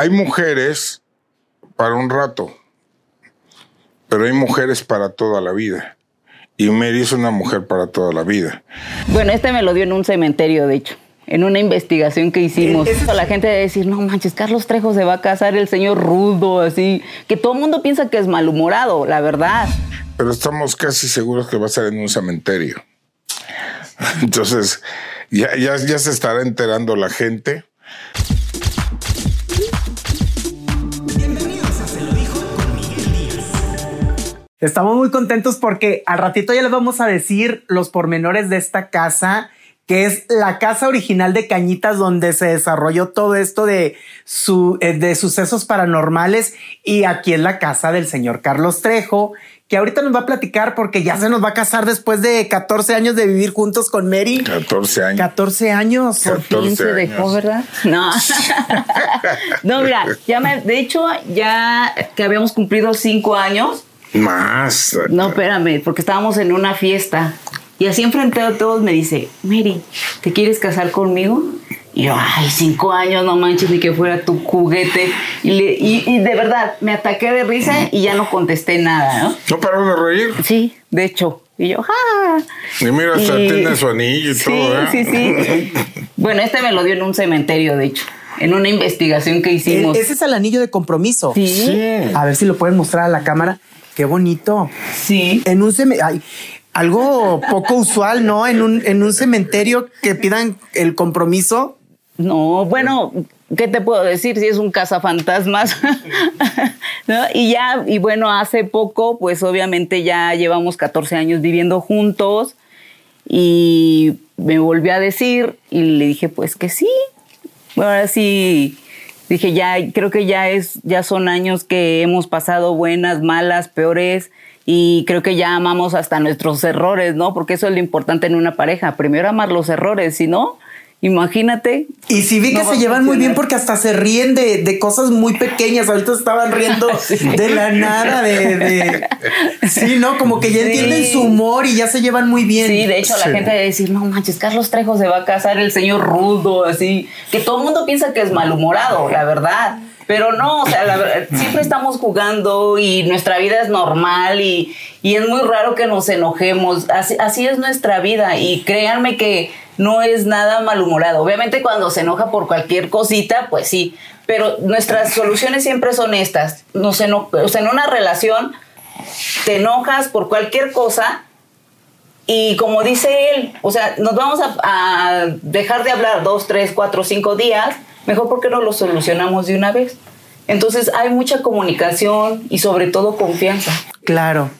Hay mujeres para un rato, pero hay mujeres para toda la vida. Y Mary es una mujer para toda la vida. Bueno, este me lo dio en un cementerio, de hecho. En una investigación que hicimos. Eso la gente debe decir, no manches, Carlos Trejo se va a casar el señor rudo, así. Que todo el mundo piensa que es malhumorado, la verdad. Pero estamos casi seguros que va a ser en un cementerio. Entonces, ya, ya, ya se estará enterando la gente. Estamos muy contentos porque al ratito ya les vamos a decir los pormenores de esta casa, que es la casa original de Cañitas donde se desarrolló todo esto de, su, eh, de sucesos paranormales y aquí es la casa del señor Carlos Trejo, que ahorita nos va a platicar porque ya se nos va a casar después de 14 años de vivir juntos con Mary. 14 años. 14 años. Por fin se dejó, ¿verdad? No. no, mira, ya me, de hecho, ya que habíamos cumplido cinco años, Más. No, espérame, porque estábamos en una fiesta y así enfrente de todos me dice, Mary, ¿te quieres casar conmigo? Y yo, ay, cinco años, no manches, ni que fuera tu juguete. Y, le- y- y de verdad, me ataqué de risa y ya no contesté nada, ¿no? No paró de reír. Sí, de hecho. Y yo, ¡ah! Y mira, hasta Y- tiene su anillo y sí, todo. ¿eh? Sí, sí, Bueno, este me lo dio en un cementerio, de hecho, en una investigación que hicimos. E- Ese es el anillo de compromiso. Sí, Sí. A ver si lo pueden mostrar a la cámara. Qué bonito. sí. En un ceme- ay, algo poco usual, ¿no? En un, en un cementerio que pidan el compromiso. No, bueno, ¿qué te puedo decir si es un cazafantasmas? ¿No? Y ya, y bueno, hace poco, pues obviamente ya llevamos 14 años viviendo juntos y me volvió a decir y le dije, pues que sí. Ahora sí, dije, ya, creo que ya es, ya son años que hemos pasado buenas, malas, peores. Y creo que ya amamos hasta nuestros errores, ¿no? Porque eso es lo importante en una pareja. Primero amar los errores, si no, imagínate. Y sí vi que No se llevan muy bien porque hasta se ríen de, de cosas muy pequeñas. Ahorita estaban riendo de la nada, de, de- Sí, ¿no? Como que ya Sí. entienden su humor y ya se llevan muy bien. Sí, de hecho la gente debe decir, no manches, Carlos Trejo se va a casar el señor rudo, así, que todo el mundo piensa que es malhumorado, la verdad. Pero no, o sea, la verdad, siempre estamos jugando y nuestra vida es normal y, y es muy raro que nos enojemos. Así, así es nuestra vida y créanme que no es nada malhumorado. Obviamente cuando se enoja por cualquier cosita, pues sí, pero nuestras soluciones siempre son estas. Nos eno- o sea, en una relación te enojas por cualquier cosa y como dice él, o sea, nos vamos a, a dejar de hablar dos, tres, cuatro, cinco días, mejor porque no lo solucionamos de una vez. Entonces hay mucha comunicación y sobre todo confianza. Claro.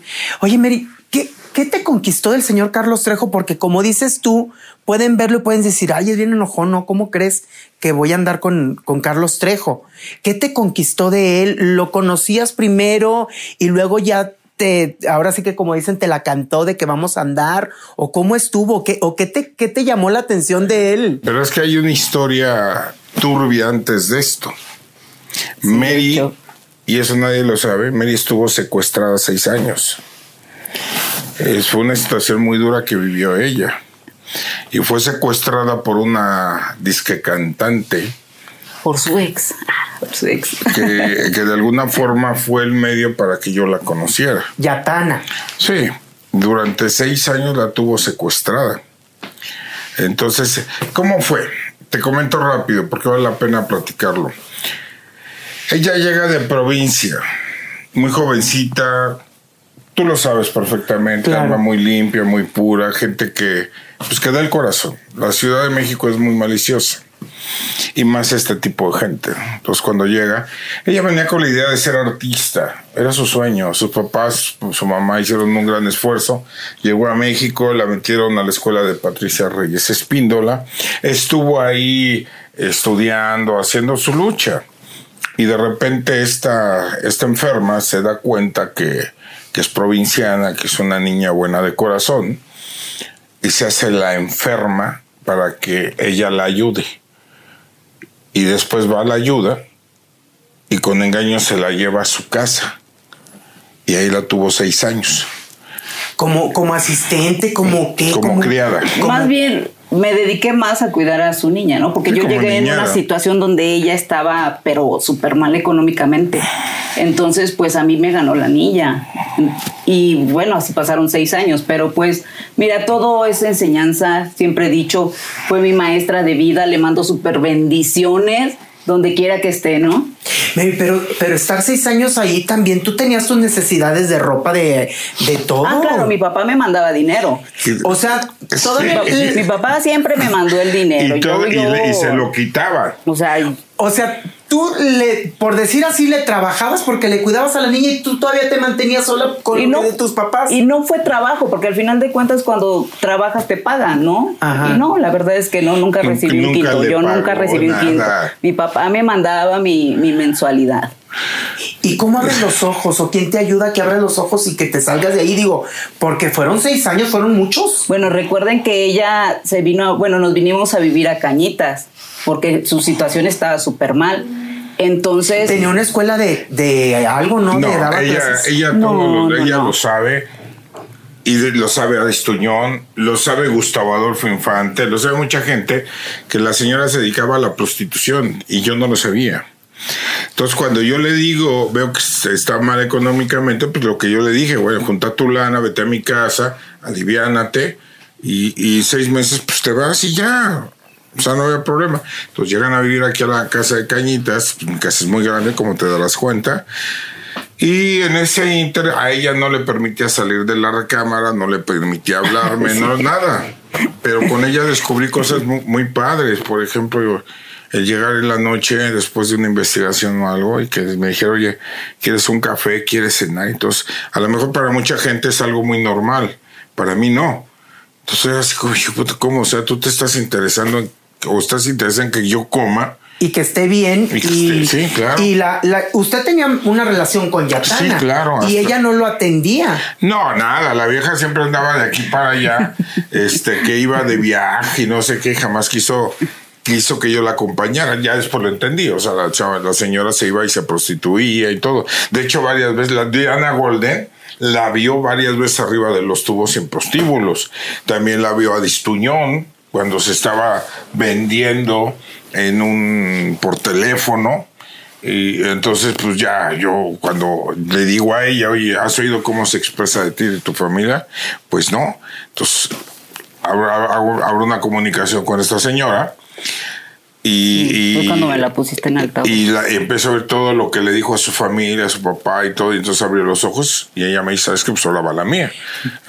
Oye, Mary, ¿qué, qué te conquistó del señor Carlos Trejo? Porque como dices tú, pueden verlo y pueden decir, ay, es bien enojón, ¿no? ¿Cómo crees que voy a andar con, con Carlos Trejo? ¿Qué te conquistó de él? ¿Lo conocías primero y luego ya te, ahora sí que como dicen, te la cantó de que vamos a andar? ¿O cómo estuvo? ¿Qué, ¿O qué te, qué te llamó la atención de él? Pero es que hay una historia turbia antes de esto. Mary, y eso nadie lo sabe, Mary estuvo secuestrada seis años. Es, fue una situación muy dura que vivió ella. Y fue secuestrada por una disque cantante Por su ex. Ah, Por su ex. que, que de alguna forma fue el medio para que yo la conociera. Yatana. Sí, durante seis años la tuvo secuestrada. Entonces, ¿cómo fue? Te comento rápido porque vale la pena platicarlo. Ella llega de provincia, muy jovencita, tú lo sabes perfectamente, Claro. alma muy limpia, muy pura, gente que, pues que da el corazón. La Ciudad de México es muy maliciosa y más este tipo de gente. Entonces cuando llega, ella venía con la idea de ser artista, era su sueño. Sus papás, su mamá hicieron un gran esfuerzo. Llegó a México, la metieron a la escuela de Patricia Reyes Espíndola, estuvo ahí estudiando, haciendo su lucha. Y de repente esta, esta enferma se da cuenta que, que es provinciana, que es una niña buena de corazón, y se hace la enferma para que ella la ayude. Y después va a la ayuda y con engaño se la lleva a su casa. Y ahí la tuvo seis años. Como, como asistente, como qué, Como criada. Más bien me dediqué más a cuidar a su niña, ¿no? Porque Sí, yo llegué en una situación donde ella estaba, pero súper mal económicamente. Entonces, pues a mí me ganó la niña. Y bueno, así pasaron seis años. Pero pues, mira, todo es enseñanza. Siempre he dicho, fue mi maestra de vida. Le mando súper bendiciones donde quiera que esté, ¿no? Pero, pero estar seis años ahí también, tú tenías tus necesidades de ropa, de, de todo. Ah, claro, mi papá me mandaba dinero. O sea, Todo mi, Sí. mi papá siempre me mandó el dinero. Y, todo, Yo- y, se lo quitaba. O sea, o sea, tú le, por decir así, le trabajabas porque le cuidabas a la niña y tú todavía te mantenías sola con y no, de tus papás. Y no fue trabajo, porque al final de cuentas cuando trabajas te pagan, ¿no? Ajá. Y no, la verdad es que no, nunca Nunca- recibí un quinto. Yo nunca recibí un quinto. Mi papá me mandaba mi, mi mensualidad. ¿Y cómo abres los ojos? ¿O quién te ayuda a que abras los ojos y que te salgas de ahí? Digo, porque fueron seis años, fueron muchos. Bueno, recuerden que ella se vino, bueno, nos vinimos a vivir a Cañitas, porque su situación estaba súper mal. Entonces, Tenía una escuela de, de algo, ¿no? No, de daba ella, clases. ella, No, todo lo, no, ella no. lo sabe. Y lo sabe Aristuñón, lo sabe Gustavo Adolfo Infante, lo sabe mucha gente que la señora se dedicaba a la prostitución y yo no lo sabía. Entonces, cuando yo le digo, veo que está mal económicamente, pues lo que yo le dije, bueno, junta tu lana, vete a mi casa, aliviánate, y, y seis meses, pues te vas y ya. O sea, no había problema. Entonces llegan a vivir aquí a la casa de Cañitas, mi casa es muy grande, como te darás cuenta. Y en ese inter a ella no le permitía salir de la recámara, no le permitía hablarme, no nada. Pero con ella descubrí cosas muy, muy padres. Por ejemplo, el llegar en la noche después de una investigación o algo y que me dijeron, oye, ¿quieres un café? ¿Quieres cenar? Entonces, a lo mejor para mucha gente es algo muy normal. Para mí no. Entonces, así como, "Hijo, puta, ¿cómo? O sea, tú te estás interesando en- o estás interesado en que yo coma. Y que esté bien. Y Y, que esté- sí, claro. y la, la- usted tenía una relación con Yatana. Sí, claro, Y hasta- ella no lo atendía. No, nada, la vieja siempre andaba de aquí para allá, este, que iba de viaje y no sé qué, jamás quiso, quiso que yo la acompañara, ya después lo entendí, o sea, la, chava- la señora se iba y se prostituía y todo. De hecho, varias veces, la Diana Golden la vio varias veces arriba de los tubos en prostíbulos, también la vio a Distuñón cuando se estaba vendiendo en un, por teléfono, y entonces, pues ya, yo cuando le digo a ella, oye, ¿has oído cómo se expresa de ti, de tu familia? Pues no. Entonces, abro una comunicación con esta señora y, fue y- cuando me la pusiste en altavoz. y la, y empezó a ver todo lo que le dijo a su familia, a su papá y todo. Y entonces abrió los ojos y ella me dice, ¿sabes qué? Pues ahora va la mía.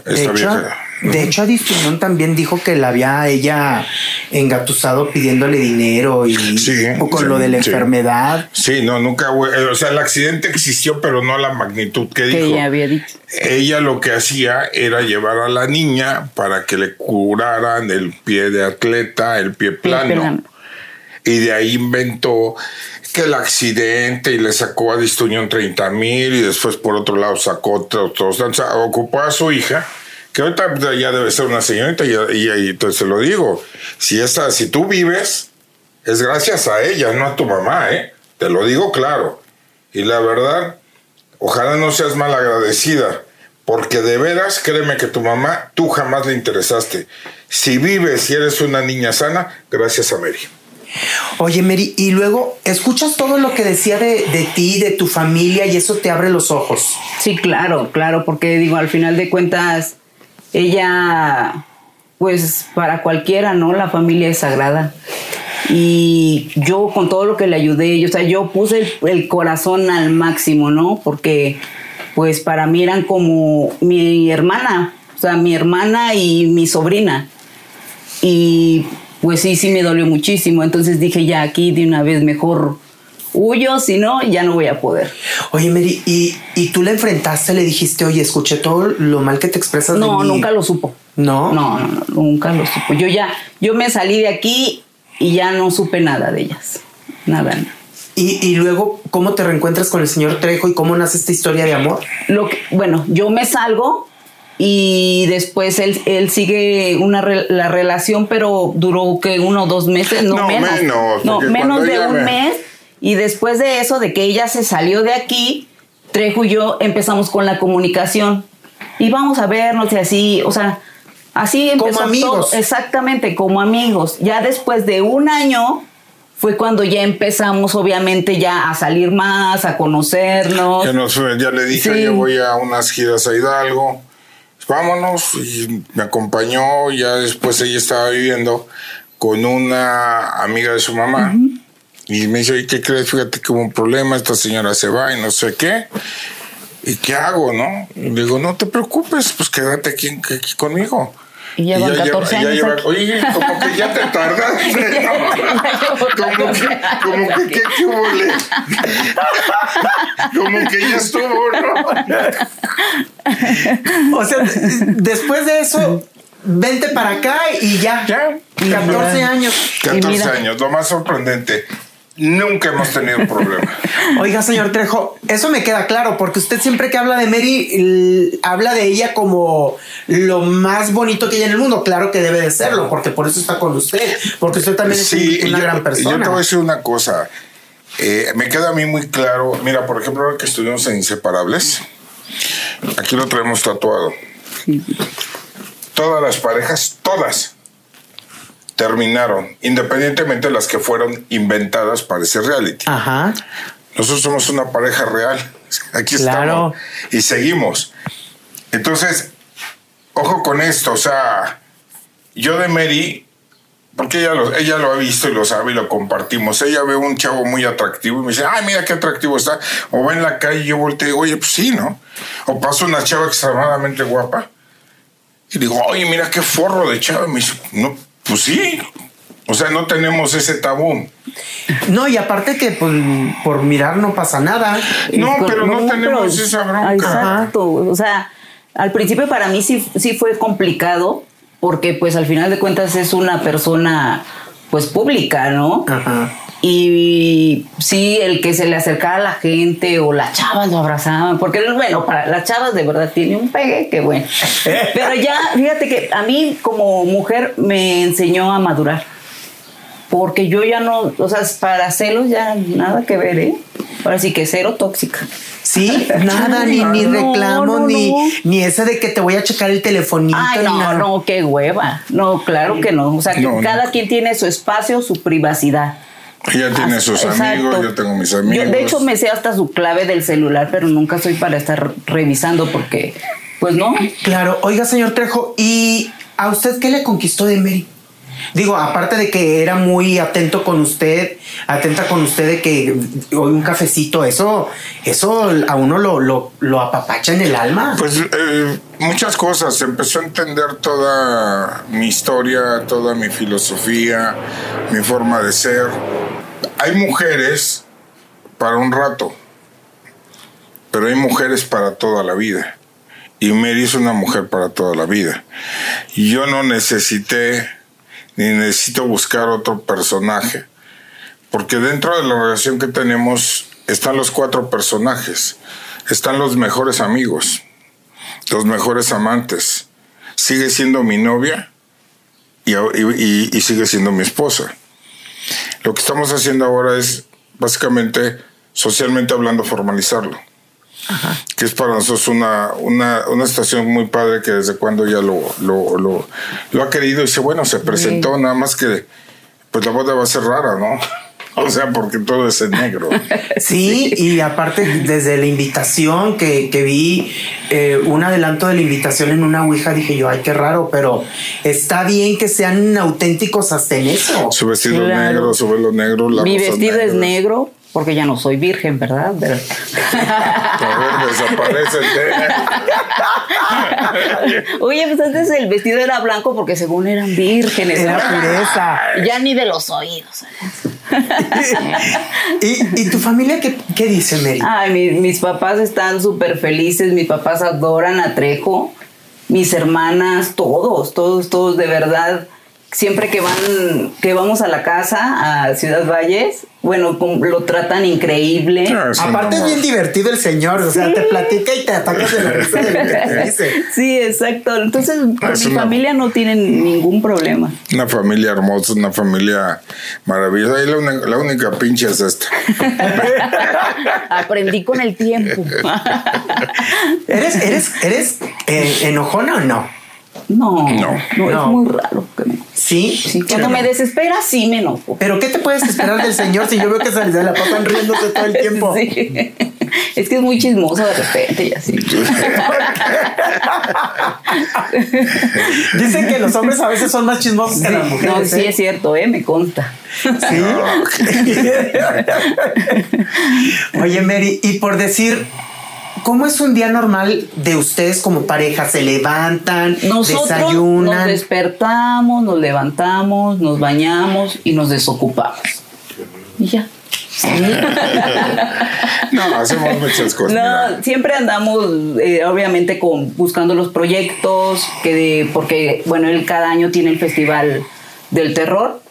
De Esta hecho, vieja. de hecho, Adistuñón también dijo que la había ella engatusado pidiéndole dinero y Sí, o con sí, lo de la sí. enfermedad. Sí, no, nunca, eh, o sea, el accidente existió, pero no la magnitud que, que dijo. ella había dicho. Ella lo que hacía era llevar a la niña para que le curaran el pie de atleta, el pie plano. plano. Y de ahí inventó que el accidente y le sacó a Distuñón 30 mil y después por otro lado sacó otros, o sea, ocupó a su hija, que ahorita ya debe ser una señorita y, y- y entonces se lo digo, si, esta, si tú vives, es gracias a ella, no a tu mamá, ¿eh? Te lo digo claro. Y la verdad, ojalá no seas mal agradecida, porque de veras, créeme que tu mamá, tú jamás le interesaste. Si vives y eres una niña sana, gracias a Mary. Oye, Mary, y luego escuchas todo lo que decía de, de ti, de tu familia, y eso te abre los ojos. Sí, claro, claro, porque digo, al final de cuentas, ella, pues para cualquiera, ¿no? La familia es sagrada. Y yo con todo lo que le ayudé, o sea, yo puse el, el corazón al máximo, ¿no? Porque pues para mí eran como mi hermana, o sea, mi hermana y mi sobrina. Y pues sí, sí me dolió muchísimo. Entonces dije, ya aquí de una vez mejor huyo, si no, ya no voy a poder. Oye, Mary, y, y tú le enfrentaste, le dijiste, oye, escuché todo lo mal que te expresas de No, mí. nunca lo supo. ¿No? No, no, no, nunca lo supo. Yo ya, yo me salí de aquí y ya no supe nada de ellas. Nada. no. Y, y luego, ¿cómo te reencuentras con el señor Trejo y cómo nace esta historia de amor? Lo que, bueno, yo me salgo y después él, él sigue una re- la relación, pero duró que uno o dos meses, no, No, menos. menos, no, menos de un me- mes. Y después de eso, de que ella se salió de aquí, Trejo y yo empezamos con la comunicación. Y vamos a vernos y así, o sea, así Como empezó amigos. todo. Exactamente, como amigos. Ya después de un año fue cuando ya empezamos, obviamente, ya a salir más, a conocernos. Ya, nos fue- ya le dije, Sí. yo voy a unas giras a Hidalgo. Vámonos. Y me acompañó. Ya después ella estaba viviendo con una amiga de su mamá. Y me dice, "Oye, ¿qué crees? Fíjate que hubo un problema. Esta señora se va y no sé qué. ¿Y qué hago, no? Y digo, no te preocupes, pues quédate aquí, aquí conmigo. Y llevan ya 14 lleva- ya años lleva- aquí. oye, como que ya te tardaste. ¿no? como que, como que, ¿qué, qué como que ya estuvo, ¿no? O sea, después de eso, vente para acá y ya. Ya. 14 años. 14 mira. años, lo más sorprendente. Nunca hemos tenido problema. Oiga, señor Trejo, eso me queda claro, porque usted siempre que habla de Mary, habla de ella como lo más bonito que hay en el mundo. Claro que debe de serlo, porque por eso está con usted, porque usted también es Sí, un- una yo, gran yo persona. te voy a decir una cosa. Eh, me queda a mí muy claro. Mira, por ejemplo, ahora que estuvimos en Inseparables, aquí lo traemos tatuado. Todas las parejas, todas, terminaron, independientemente de las que fueron inventadas para ese reality. Ajá. Nosotros somos una pareja real. Aquí Claro. estamos. Y seguimos. Entonces, ojo con esto. O sea, yo de Mary, porque ella lo, ella lo ha visto y lo sabe y lo compartimos. Ella ve un chavo muy atractivo y me dice, ay, mira qué atractivo está. O va en la calle y yo volteo y digo, oye, pues sí, ¿no? O pasa una chava extremadamente guapa. Y digo, oye, mira qué forro de chava. Y me dice, no, pues sí. O sea, no tenemos ese tabú. No, y aparte que pues, por mirar no pasa nada. No, Con- pero no tenemos pero- esa bronca. Exacto. O sea, al principio para mí sí, sí fue complicado porque pues al final de cuentas es una persona pues pública, ¿no? Ajá. Y sí, el que se le acercara a la gente o las chavas lo abrazaban, porque bueno, para las chavas de verdad tiene un pegue que bueno. Pero ya, fíjate que a mí como mujer me enseñó a madurar. Porque yo ya no, o sea, para celos ya nada que ver, ¿eh? Ahora sí que cero tóxica. Sí, nada, ni, ni reclamo, no, ni, no. ni ese de que te voy a checar el telefonito. Ay, no, nada. no, qué hueva. No, claro que no. O sea, que cada quien tiene su espacio, su privacidad. Ella tiene sus Exacto. amigos, yo tengo mis amigos. Yo, de hecho, me sé hasta su clave del celular, pero nunca soy para estar revisando porque, pues no. Claro, oiga, señor Trejo, ¿y a usted qué le conquistó de Mary? Digo, aparte de que era muy atento con usted, atenta con usted de que hoy un cafecito, eso, eso a uno lo, lo, lo apapacha en el alma. Pues eh, muchas cosas. Empezó a entender toda mi historia, toda mi filosofía, mi forma de ser. Hay mujeres para un rato, pero hay mujeres para toda la vida. Y Mary es una mujer para toda la vida. Yo no necesité ni necesito buscar otro personaje. Porque dentro de la relación que tenemos están los cuatro personajes. Están los mejores amigos, los mejores amantes. Sigue siendo mi novia y, y- y sigue siendo mi esposa. Lo que estamos haciendo ahora es básicamente, socialmente hablando, formalizarlo. Que es para nosotros una, una, una estación muy padre que desde cuando ya lo, lo, lo, lo ha querido y dice, bueno, se presentó, nada más que pues la boda va a ser rara, ¿no? O sea, porque todo es en negro. Sí, y aparte desde la invitación que, que vi, eh, un adelanto de la invitación en una Ouija, dije yo, ay, qué raro, pero está bien que sean auténticos hasta en eso. Su vestido Claro. negro, su velo negro, la Mi vestido es negro porque ya no soy virgen, ¿verdad? Pero- A ver, desaparece Oye, pues antes el vestido era blanco porque según eran vírgenes. Era pureza. Ya ni de los oídos. ¿Y, y tu familia qué, qué dice, Mary? Ay, mi- mis papás están súper felices, mis papás adoran a Trejo, mis hermanas, todos, todos, todos, de verdad. Siempre que van, que vamos a la casa, a Ciudad Valles, bueno, lo tratan increíble. Ah, Aparte no- es bien divertido el señor, o sea, te platica y te atacas de la risa de lo que te dice. Sí, exacto. Entonces, con Es mi una- familia no tienen ningún problema. Una familia hermosa, una familia maravillosa. Y la única pinche es esta. Aprendí con el tiempo. ¿Eres, eres, eres eh, enojona o no? No, No. no, es No. muy raro. que me- Sí. sí, cuando me desespera, sí me enojo. Pero ¿qué te puedes esperar del señor si yo veo que se la pasan riéndose todo el tiempo? Sí. Es que es muy chismoso de repente y así. Dicen que los hombres a veces son más chismosos que las No, mujeres. sí ¿eh? es cierto, ¿eh? Me consta. Sí. Oye, Mary, y por decir, ¿cómo es un día normal de ustedes como pareja? ¿Se levantan? Nosotros nos ¿Desayunan? despertamos, nos levantamos, nos bañamos y nos desocupamos. Y ya. No, hacemos muchas cosas. mira. No, siempre andamos, eh, obviamente, con buscando los proyectos, que porque, bueno, él cada año tiene el Festival del Terror.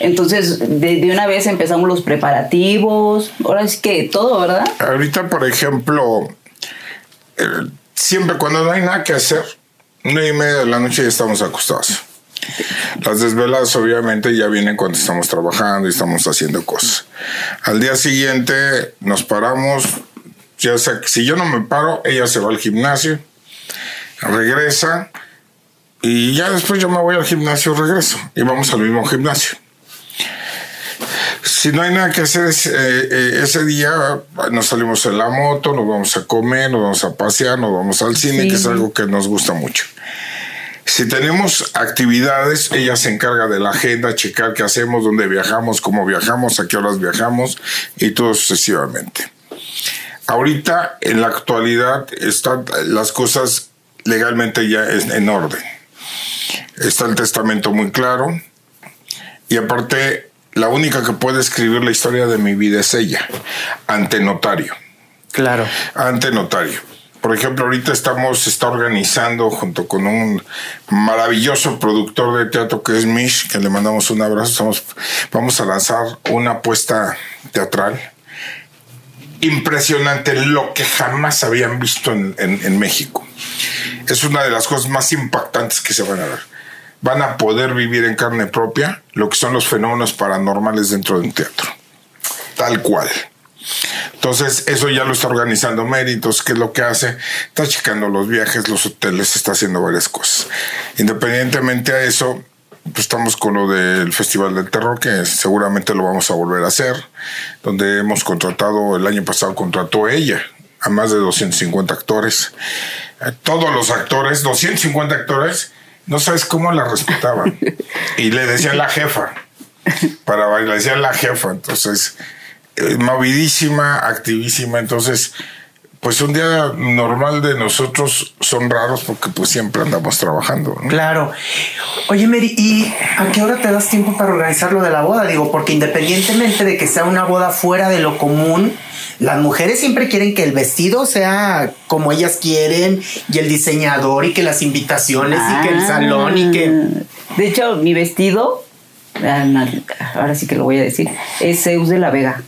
Entonces, de, de una vez empezamos los preparativos. Ahora es que todo, ¿verdad? Ahorita, por ejemplo, siempre cuando no hay nada que hacer, nueve y media de la noche ya estamos acostados. Las desveladas obviamente ya vienen cuando estamos trabajando y estamos haciendo cosas. Al día siguiente nos paramos, ya si yo no me paro, ella se va al gimnasio, regresa y ya después yo me voy al gimnasio, regreso y vamos al mismo gimnasio. Si no hay nada que hacer ese, eh, eh, ese día, nos salimos en la moto, nos vamos a comer, nos vamos a pasear, nos vamos al cine, Sí. que es algo que nos gusta mucho. Si tenemos actividades, ella se encarga de la agenda, checar qué hacemos, dónde viajamos, cómo viajamos, a qué horas viajamos y todo sucesivamente. Ahorita, en la actualidad, están las cosas legalmente ya en orden. Está el testamento muy claro y aparte, la única que puede escribir la historia de mi vida es ella, ante notario Claro. ante notario. Por ejemplo, ahorita estamos, se está organizando junto con un maravilloso productor de teatro que es Mish, que le mandamos un abrazo. Estamos, vamos a lanzar una apuesta teatral impresionante, lo que jamás habían visto en, en- en México. Es una de las cosas más impactantes que se van a ver. Van a poder vivir en carne propia lo que son los fenómenos paranormales dentro de un teatro. Tal cual. Entonces, eso ya lo está organizando Méritos, ¿qué es lo que hace? Está checando los viajes, los hoteles, está haciendo varias cosas. Independientemente a eso, pues estamos con lo del Festival del Terror, que seguramente lo vamos a volver a hacer, donde hemos contratado, el año pasado contrató ella a más de 250 actores. Eh, Todos los actores, 250 actores, no sabes cómo la respetaban. Y le decían la jefa para bailar, le decían la jefa, entonces eh, movidísima, activísima, entonces pues un día normal de nosotros son raros porque pues siempre andamos trabajando. ¿no? Claro. Oye, Mary, ¿y a qué hora te das tiempo para organizar lo de la boda? Digo, porque independientemente de que sea una boda fuera de lo común, las mujeres siempre quieren que el vestido sea como ellas quieren y el diseñador y que las invitaciones y que el Ah. salón y que... De hecho, mi vestido, ah, ahora sí que lo voy a decir, es Zeus de la Vega.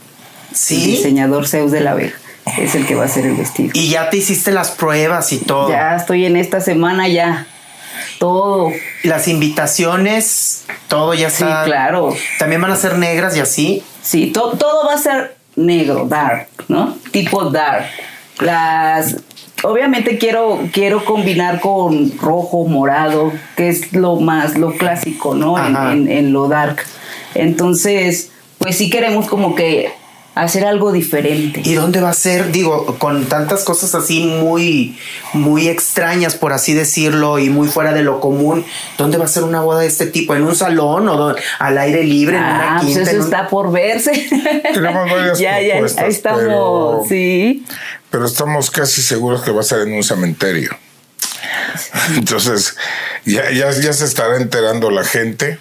El Sí. diseñador Zeus de la Vega. Es el que va a hacer el vestido. Y ya te hiciste las pruebas y todo. Ya estoy en esta semana ya. Todo. Las invitaciones, todo ya Sí, está. claro. También van a ser negras y así. Sí, to- todo va a ser negro, dark, ¿no? Tipo dark. Las obviamente quiero quiero combinar con rojo, morado, que es lo más lo clásico, ¿no? En, en- en lo dark. Entonces, pues sí queremos como que hacer algo diferente. ¿Y dónde va a ser? Digo, con tantas cosas así muy, muy extrañas, por así decirlo, y muy fuera de lo común, ¿dónde va a ser una boda de este tipo? ¿En un salón o al aire libre, en una Ah, pues quinta? eso en un- está por verse. Tenemos varias ya, ya, ahí estamos, pero- sí. Pero estamos casi seguros que va a ser en un cementerio. Entonces, ya, ya, ya se estará enterando la gente.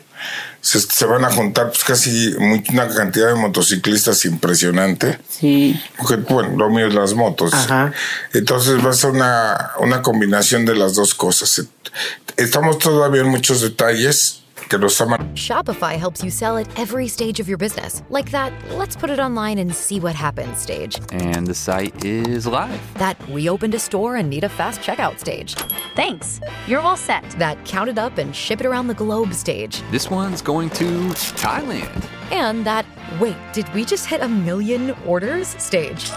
Se, se van a juntar pues, casi muy- una cantidad de motociclistas impresionante. Sí. Porque, bueno, lo mío es las motos. Ajá. Entonces va a ser una, una combinación de las dos cosas. Estamos todavía en muchos detalles. Que lo está. Shopify helps you sell at every stage of your business. Like that, let's put it online and see what happens stage. And the site is live. That we opened a store and need a fast checkout stage. Thanks. You're all set. That count it up and ship it around the globe stage. This one's going to Thailand. And that, wait, did we just hit a million orders stage?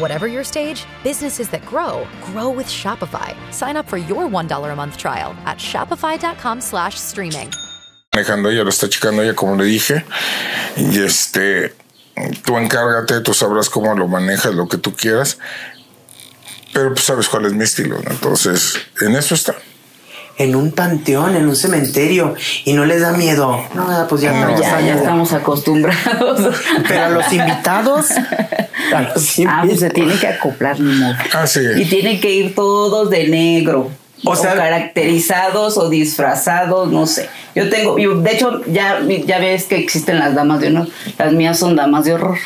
Whatever your stage, businesses that grow grow with Shopify. Sign up for your $1 a month trial at shopify.com slash streaming. manejando ella, lo está checando ella, como le dije. Y este, tú encárgate, tú sabrás cómo lo manejas, lo que tú quieras. Pero pues sabes cuál es mi estilo, ¿no? Entonces, en eso está. En un panteón, en un cementerio, y no les da miedo. No, pues ya, No. estamos Ya, ya estamos acostumbrados. Pero a los invitados, a Ah, pues se tiene que acoplar. Ah, sí. Y tienen que ir todos de negro. O O, sea- caracterizados o disfrazados, no sé. Yo tengo, de hecho, ya, ya ves que existen las damas de honor. Las mías son damas de horror.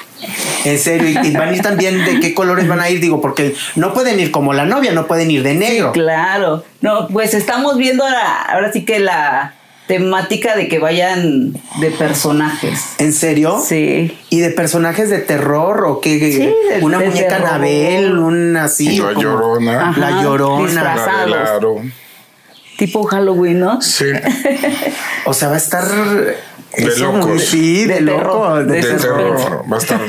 En serio, y, y van a ir también de qué colores van a ir, digo, porque no pueden ir como la novia, no pueden ir de negro. Claro. No, pues estamos viendo ahora, ahora sí que la temática de que vayan de personajes. ¿En serio? Sí. ¿Y de personajes de terror o qué? Sí, de- una de muñeca. Anabel, una así. La como- llorona. Ajá, La llorona. disfraz- La. Tipo Halloween, ¿no? Sí. O sea, va a estar. De locos. Sí, de, De loco. terror, de de De terror. terror. Va a estar.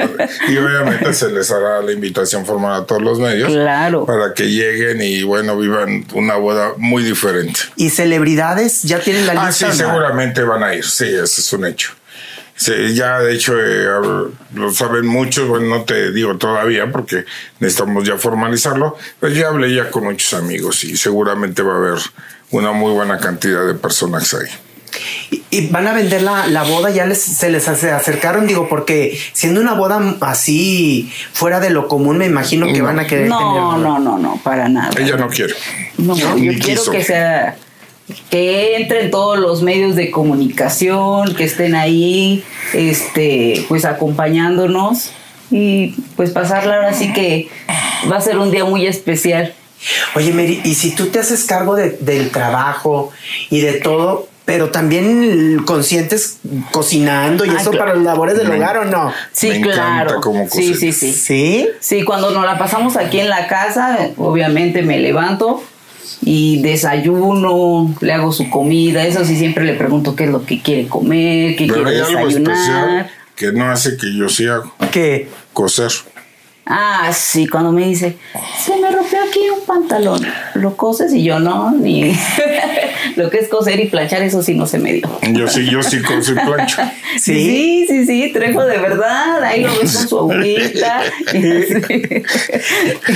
Y obviamente se les hará la invitación formal a todos los medios. Claro. Para que lleguen y, bueno, vivan una boda muy diferente. ¿Y celebridades? ¿Ya tienen la Ah, lista? sí, o no? seguramente van a ir. Sí, ese es un hecho. Sí, ya de hecho eh, lo saben muchos, bueno, no te digo todavía porque necesitamos ya formalizarlo, pero ya hablé ya con muchos amigos y seguramente va a haber una muy buena cantidad de personas ahí. ¿Y- ¿Y van a vender la, la boda? ¿Ya les, se les hace- acercaron? Digo, porque siendo una boda así fuera de lo común, me imagino que No. van a querer No, tener. no, no, no, para nada. Ella no quiere. No, yo Ni quiero quiso. que sea que entren todos los medios de comunicación, que estén ahí, este, pues acompañándonos y pues pasarla ahora sí que va a ser un día muy especial. Oye, Mary, ¿y si tú te haces cargo de- del trabajo y de todo, pero también consientes cocinando y Ah, eso claro. para las labores del Me- hogar o no? Sí, Me claro. cómo sí, sí, sí. ¿Sí? Sí, cuando nos la pasamos aquí en la casa, obviamente me levanto y desayuno, le hago su comida, eso sí siempre le pregunto qué es lo que quiere comer, qué Pero quiere hay algo desayunar. especial que no hace que yo sí hago. ¿Qué? Coser. Ah, sí, cuando me dice, se me rompió aquí un pantalón, ¿lo coses? Y yo no, ni lo que es coser y planchar, eso sí no se me dio. Yo sí, yo sí coso y plancho. Sí, sí, sí, Trejo de verdad, ahí lo ves con su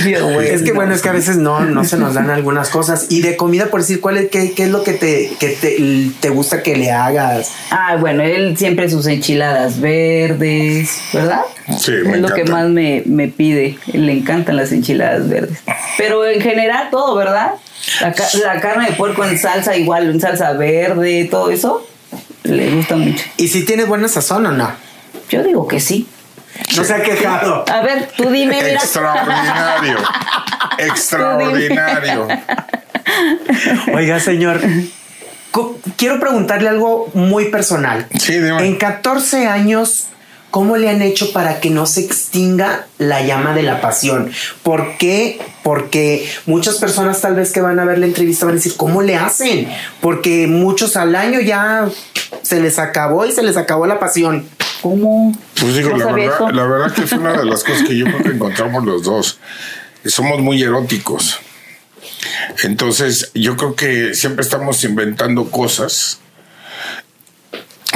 yo, bueno. Es que bueno, es que a veces no, no se nos dan algunas cosas. Y de comida, por decir, ¿cuál es, qué, qué es lo que te, que te, te gusta que le hagas? Ah, bueno, él siempre sus enchiladas verdes, ¿verdad? Sí, es me lo que más me, me pide. Le encantan las enchiladas verdes. Pero en general todo, ¿verdad? La, ca- la carne de puerco en salsa igual, en salsa verde, todo eso, le gusta mucho. ¿Y si tienes buena sazón o no? Yo digo que sí. No se ha quejado. A ver, tú dime, mira. Extraordinario. Extraordinario. Oiga, señor, quiero preguntarle algo muy personal. Sí, dime. En 14 años, ¿cómo le han hecho para que no se extinga la llama de la pasión? ¿Por qué? Porque muchas personas tal vez que van a ver la entrevista van a decir, ¿cómo le hacen? Porque muchos al año ya se les acabó y se les acabó la pasión. ¿Cómo? Pues digo, ¿No la verdad, la verdad que fue una de las cosas que yo creo que encontramos los dos. Somos muy eróticos. Entonces, yo creo que siempre estamos inventando cosas.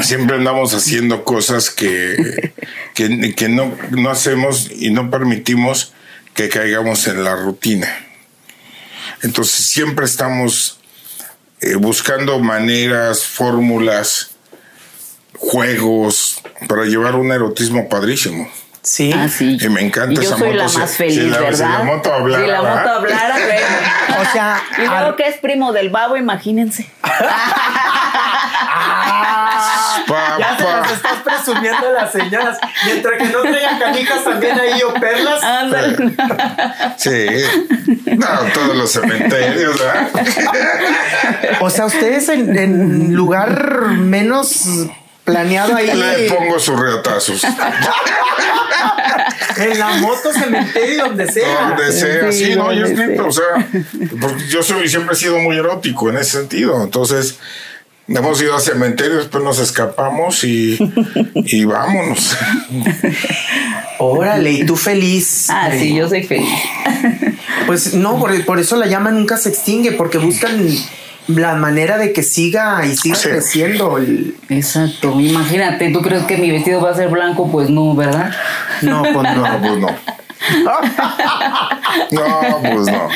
Siempre andamos haciendo cosas que, que, que no, no hacemos y no permitimos que caigamos en la rutina. Entonces, siempre estamos eh, buscando maneras, fórmulas, juegos para llevar un erotismo padrísimo. Sí. Ah, sí. Y me encanta Y yo esa soy la moto, más si- feliz, si la- si ¿verdad? la moto hablara, Si la moto ¿verdad? hablara. O sea, Y luego que es primo del babo, imagínense. Ya se las estás presumiendo a las señoras. Mientras que no traigan canijas también ahí o perlas. Sí. No, todos los cementerios, ¿verdad? O sea, ustedes en, en lugar menos planeado ahí. Le pongo sus reatazos. En la moto, cementerio, donde sea. Donde sea. Sí, Sí, no, yo siento, o sea, porque yo soy, siempre he sido muy erótico en ese sentido. Entonces, hemos ido a cementerios, después nos escapamos y, y vámonos. Órale, y tú feliz. Ah, sí, yo soy feliz. Pues no, por, por eso la llama nunca se extingue, porque buscan la manera de que siga y siga Sí. creciendo. el- Exacto. Imagínate, ¿tú crees que mi vestido va a ser blanco? Pues no, ¿verdad? No, pues No, no. pues no. No, pues no.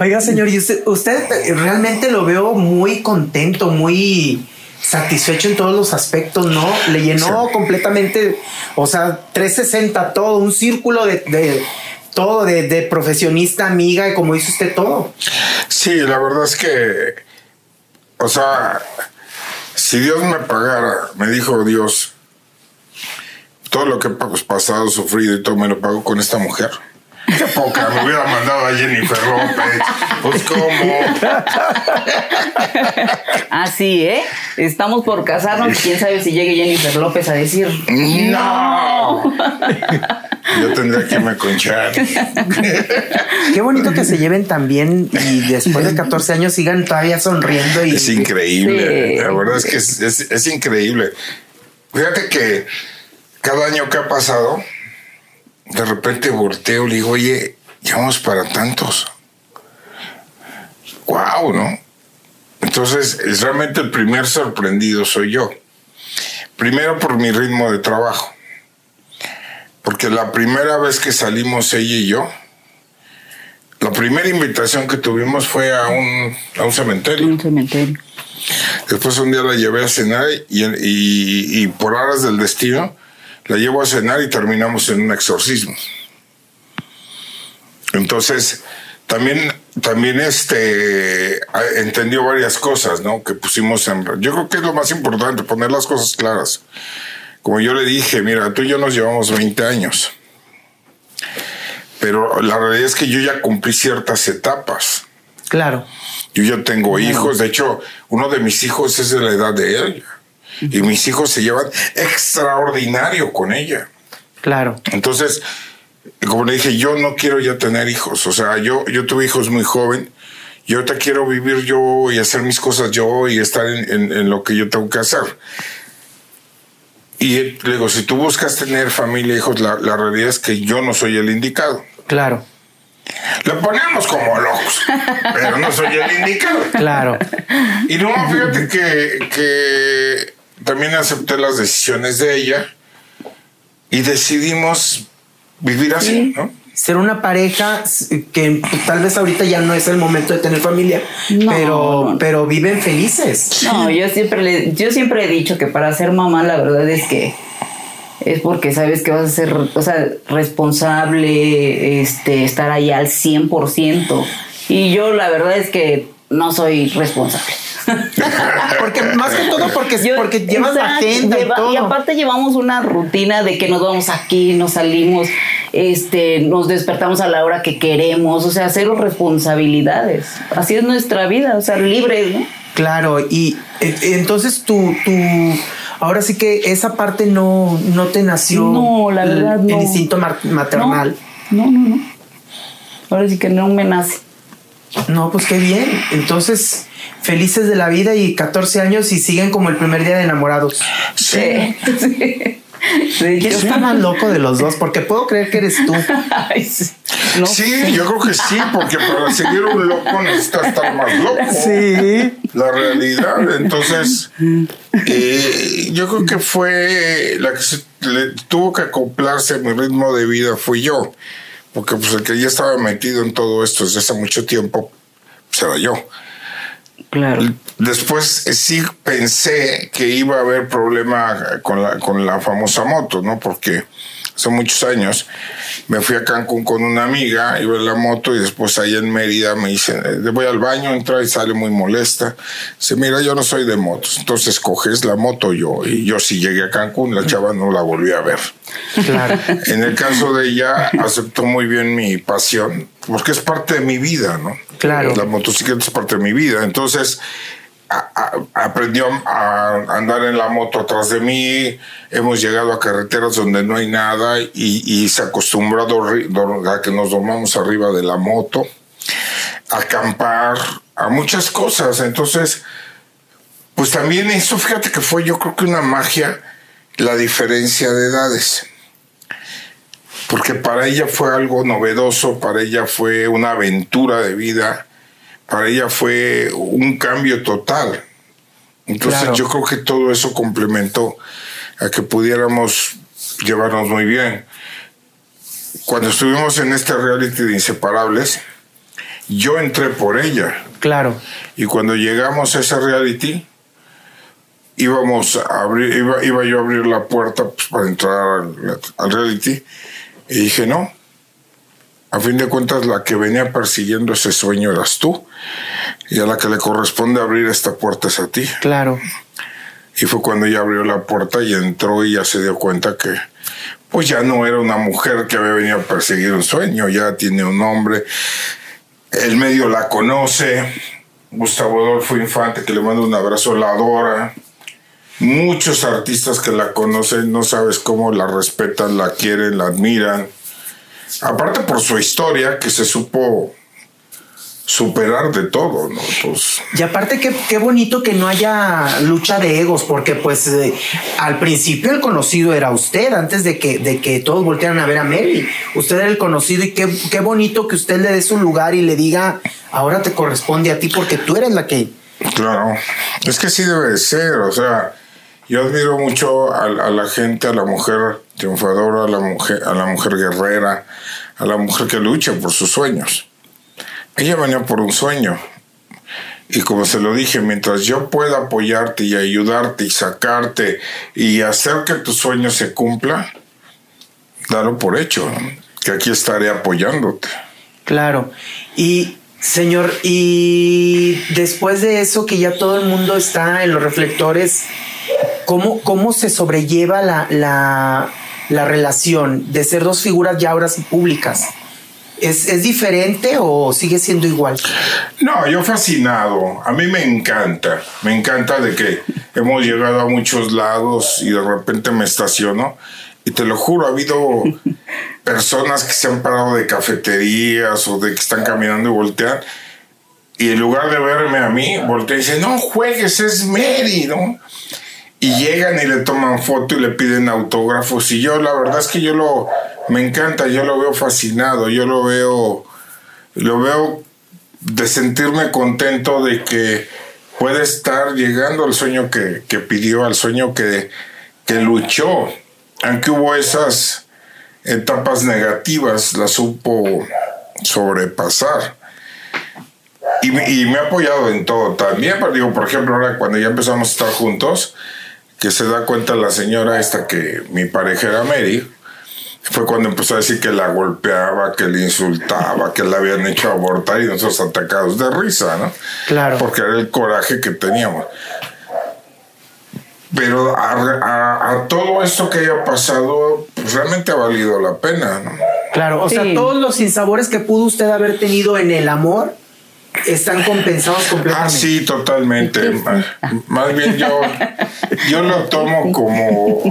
Oiga, señor, y usted, usted eh, realmente lo veo muy contento, muy satisfecho en todos los aspectos, ¿no? Le llenó Sí. completamente, o sea, 360 todo, un círculo de, de todo, de, de profesionista, amiga, y como dice usted todo. Sí, la verdad es que, o sea, si Dios me pagara, me dijo Dios, todo lo que he pues, pasado, sufrido y todo me lo pago con esta mujer. Qué poca, me hubiera mandado a Jennifer López. Pues cómo. Así, ¿eh? Estamos por casarnos. ¿Quién sabe si llegue Jennifer López a decir No. Yo tendría que irme con Char. Qué bonito que se lleven también y después de 14 años sigan todavía sonriendo y Es increíble. Sí. La verdad es que es, es- es increíble. Fíjate que cada año que ha pasado, de repente volteo y le digo, oye, ya vamos para tantos. Wow, ¿no? Entonces, es realmente el primer sorprendido soy yo. Primero por mi ritmo de trabajo. Porque la primera vez que salimos ella y yo, la primera invitación que tuvimos fue a un, a un cementerio. un cementerio? Después un día la llevé a cenar y, y- y por horas del destino la llevo a cenar y terminamos en un exorcismo. Entonces, también, también este, a- entendió varias cosas, ¿no? Que pusimos en... Yo creo que es lo más importante, poner las cosas claras. Como yo le dije, mira, tú y yo nos llevamos 20 años. Pero la realidad es que yo ya cumplí ciertas etapas. claro. Yo ya tengo hijos, de hecho, uno de mis hijos es de la edad de ella. Y mis hijos se llevan extraordinario con ella. Claro. Entonces, como le dije, yo no quiero ya tener hijos. O sea, yo, yo tuve hijos muy joven. Y ahorita quiero vivir yo y hacer mis cosas yo y estar en, en- en lo que yo tengo que hacer. Y le digo, si tú buscas tener familia, hijos, la, la realidad es que yo no soy el indicado. Claro. Le ponemos como locos, pero no soy el indicado. Claro. Y no, fíjate que, que también acepté las decisiones de ella y decidimos vivir así, ¿no? Ser una pareja que pues, tal vez ahorita ya no es el momento de tener familia, No, pero, no. pero viven felices. No, yo siempre, le- yo siempre he dicho que para ser mamá la verdad es que es porque sabes que vas a ser, o sea, responsable, este, estar ahí al 100%. Y yo la verdad es que no soy responsable. Porque más que todo porque, Yo- porque llevas la agenda y aparte llevamos una rutina de que nos vamos aquí, nos salimos, este, nos despertamos a la hora que queremos, o sea, cero responsabilidades. Así es nuestra vida, o sea, libres, ¿no? Claro, y eh, entonces tú, tú, ahora sí que esa parte no, no te nació No, la el- verdad no. el instinto maternal. No, no, no. Ahora sí que no me nace. No. pues qué bien. Entonces, felices de la vida y 14 años y siguen como el primer día de enamorados. Sí. Sí. Sí, Yo estoy más loco de los dos porque puedo creer que eres tú. Ay, sí. No. Sí, yo creo que sí, porque para seguir un loco necesita estar más loco. Sí. La realidad. Entonces, eh, yo creo que fue la que se- le tuvo que acoplarse a mi ritmo de vida fui yo. Porque pues el que ya estaba metido en todo esto desde hace mucho tiempo, pues era yo. Claro. Después eh, sí pensé que iba a haber problema con la, con la famosa moto, ¿no? Porque hace muchos años, me fui a Cancún con una amiga, iba en la moto y después ahí en Mérida me dicen, eh, voy al baño, entra y sale muy molesta. Dice, mira, yo no soy de motos, entonces coges la moto yo. Y yo sí llegué a Cancún, la chava no la volví a ver. Claro. En el caso de ella, aceptó muy bien mi pasión, porque es parte de mi vida, ¿no? Claro. La motocicleta es parte de mi vida. Entonces, aprendió a andar en la moto atrás de mí. Hemos llegado a carreteras donde no hay nada y, se acostumbró a, a que nos dormamos arriba de la moto, a acampar, a muchas cosas. Entonces, pues también eso, fíjate que fue yo creo que una magia la diferencia de edades. Porque para ella fue algo novedoso, para ella fue una aventura de vida, para ella fue un cambio total. Entonces Claro. yo creo que todo eso complementó a que pudiéramos llevarnos muy bien. Cuando estuvimos en este reality de Inseparables, yo entré por ella. Claro. Y cuando llegamos a ese reality, íbamos a abrir, iba, iba yo a abrir la puerta pues, para entrar al, al reality. Y dije, no. A fin de cuentas, la que venía persiguiendo ese sueño eras tú. Y a la que le corresponde abrir esta puerta es a ti. Claro. Y fue cuando ella abrió la puerta y entró y ya se dio cuenta que pues ya no era una mujer que había venido a perseguir un sueño, ya tiene un nombre. El medio la conoce. Gustavo Adolfo Infante, que le mando un abrazo, la adora. Muchos artistas que la conocen, no sabes cómo la respetan, la quieren, la admiran. Aparte por su historia, que se supo superar de todo, ¿no? Pues, Y aparte, qué, qué bonito que no haya lucha de egos, porque pues eh, al principio el conocido era usted, antes de que, de que todos voltearan a ver a Mary. Usted era el conocido y qué, qué bonito que usted le dé su lugar y le diga, ahora te corresponde a ti porque tú eres la que... Claro, es que así debe de ser, o sea, yo admiro mucho a, a la gente, a la mujer triunfadora, a la mujer, a la mujer guerrera, a la mujer que lucha por sus sueños. Ella venía por un sueño. Y como se lo dije, mientras yo pueda apoyarte y ayudarte y sacarte y hacer que tu sueño se cumpla, dalo por hecho, que aquí estaré apoyándote. Claro. Y señor, y después de eso que ya todo el mundo está en los reflectores, ¿cómo, cómo se sobrelleva la, la relación de ser dos figuras ya ahora sí públicas? ¿Es, ¿Es diferente o sigue siendo igual? No, yo fascinado. A mí me encanta. Me encanta de que hemos llegado a muchos lados y de repente me estaciono. Y te lo juro, ha habido personas que se han parado de cafeterías o de que están caminando y voltean. Y en lugar de verme a mí, voltean y dicen, no juegues, es Mary, ¿no? Y llegan y le toman foto y le piden autógrafos. Y yo, la verdad es que yo lo, me encanta, yo lo veo fascinado, yo lo veo, lo veo de sentirme contento de que puede estar llegando al sueño que, que pidió, al sueño que, que luchó. Aunque hubo esas etapas negativas, las supo sobrepasar. Y y me ha apoyado en todo también, digo, por ejemplo, ahora cuando ya empezamos a estar juntos, que se da cuenta la señora esta que mi pareja era Mary, fue cuando empezó a decir que la golpeaba, que le insultaba, que la habían hecho abortar y nosotros atacados de risa, ¿no? Claro. Porque era el coraje que teníamos. Pero a, a- a todo esto que haya pasado, pues realmente ha valido la pena, ¿no? Claro, o sea, Sí. todos los sinsabores que pudo usted haber tenido en el amor están compensados Ah, completamente. sí, totalmente. Más, más bien yo, yo lo tomo como,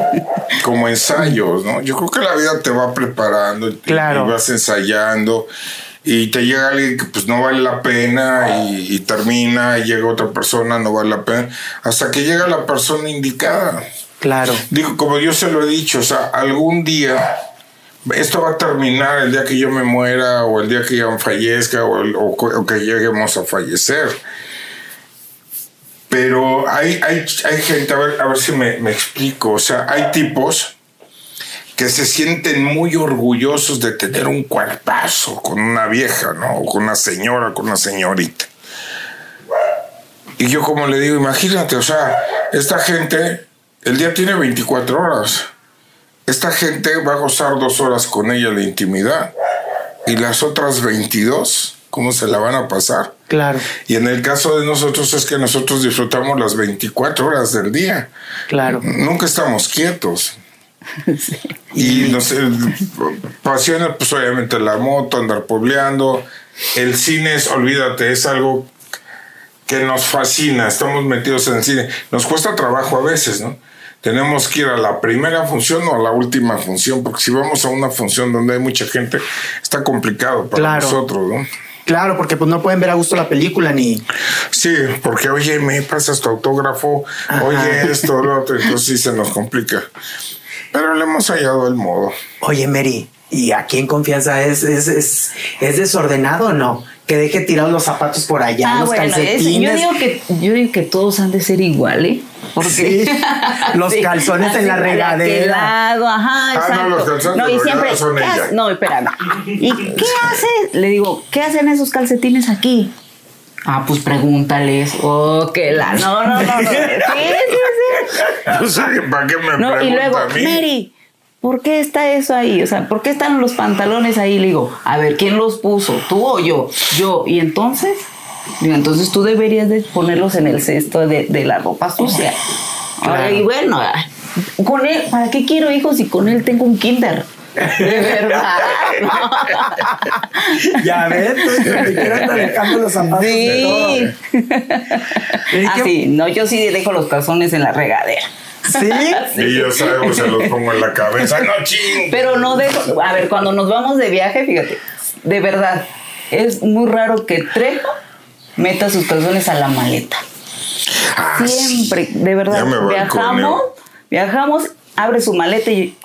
como ensayos, ¿no? Yo creo que la vida te va preparando Claro. y vas ensayando y te llega alguien que pues no vale la pena y, y termina y llega otra persona, no vale la pena, hasta que llega la persona indicada. Claro. Digo, como yo se lo he dicho, o sea, algún día esto va a terminar el día que yo me muera o el día que yo fallezca o, o que lleguemos a fallecer. Pero hay, hay, hay gente, a ver, a ver si me, me explico, o sea, hay tipos que se sienten muy orgullosos de tener un cuerpazo con una vieja, ¿no? O con una señora, con una señorita. Y yo como le digo, imagínate, o sea, esta gente, el día tiene 24 horas. Esta gente va a gozar dos horas con ella de intimidad y las otras 22, ¿cómo se la van a pasar? Claro, Y en el caso de nosotros es que nosotros disfrutamos las 24 horas del día. claro. Nunca estamos quietos. Y no sé, pasiones, pues obviamente la moto, andar pobleando. El cine es, olvídate, es algo que nos fascina. Estamos metidos en el cine. Nos cuesta trabajo a veces, ¿no? Tenemos que ir a la primera función o a la última función, porque si vamos a una función donde hay mucha gente, está complicado para Claro. nosotros, ¿no? Claro, porque pues no pueden ver a gusto la película ni. Sí, porque oye, me pasas tu autógrafo, oye esto, lo otro, entonces sí se nos complica. Pero le hemos hallado el modo. Oye, Mary, ¿y aquí en confianza es, es, es, es desordenado o no? Que deje tirados los zapatos por allá, Ah, los bueno, es- calcetines. yo digo que yo digo que todos han de ser iguales. Porque Sí, los calzones en la regadera. ajá, Ah, no, los calzones no, y siempre, son ¿qué ella. hace? No, espérame. ¿Y qué hace? Le digo, ¿qué hacen esos calcetines aquí? Ah, pues pregúntales. Oh, que la. No, no, no, no. Sí, sí, sí. No sé, ¿para qué me No, y luego, a mí? Mary, ¿por qué está eso ahí? O sea, ¿por qué están los pantalones ahí? Le digo, a ver, ¿quién los puso? ¿Tú o yo? Yo. ¿Y entonces? Digo, entonces tú deberías de ponerlos en el cesto de, de la ropa sucia. Ahora, Y bueno, con él, ¿para qué quiero hijos si con él tengo un kinder? De verdad. Ya ves, siquiera anda dejando los zapatos de todo. Sí. ¿Y Ah, sí, no, yo sí dejo los calzones en la regadera. ¿Sí? Y yo salgo, se los pongo en la cabeza. No, ching. Pero no dejo. A ver, cuando nos vamos de viaje, fíjate, de verdad, es muy raro que Trejo meta sus calzones a la maleta. Ah, Siempre, de verdad, Ya me balconeo. viajamos, viajamos, abre su maleta y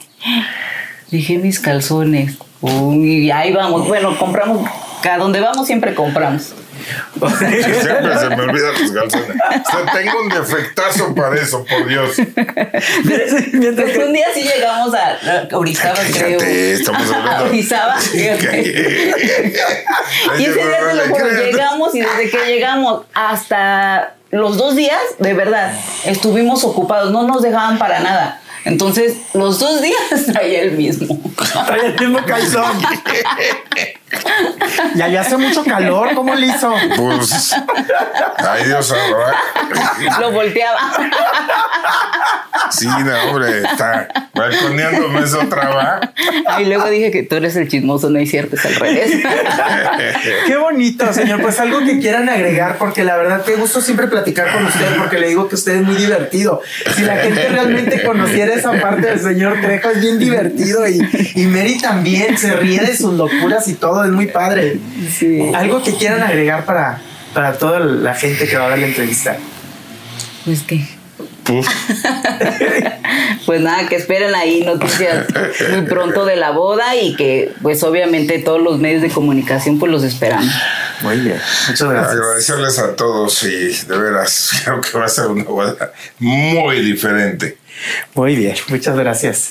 dije mis calzones. Uy, y ahí vamos. Bueno, compramos, a donde vamos siempre compramos. Siempre se me olvidan los calzones. O sea, tengo un defectazo para eso, por Dios. Mientras que- un día sí llegamos a, Orizaba, creo. Estamos hablando. A Orizaba. Y ese día te lo juro, llegamos y desde que llegamos hasta los dos días, de verdad, estuvimos ocupados, no nos dejaban para nada. Entonces, los dos días traía el mismo. Trae el mismo calzón. Y allá hace mucho calor, ¿cómo le hizo? Pues, ay Dios sabrá. Lo volteaba. Sí, no, hombre, está balconeándome es otra va. Y luego dije que tú eres el chismoso, no es cierto, es al revés. Qué bonito, señor. Pues algo que quieran agregar, porque la verdad qué gusto siempre platicar con usted, porque le digo que usted es muy divertido. Si la gente realmente conociera esa parte del señor Trejo, es bien divertido y, y Mary también se ríe de sus locuras y todo, es muy padre. Algo que quieran agregar para, para toda la gente que va a ver la entrevista. Pues que. Pues, nada, que esperen ahí noticias muy pronto de la boda y que pues obviamente todos los medios de comunicación pues los esperamos. Muy bien, muchas gracias. agradecerles a todos y de veras creo que va a ser una boda muy diferente. Muy bien, muchas gracias.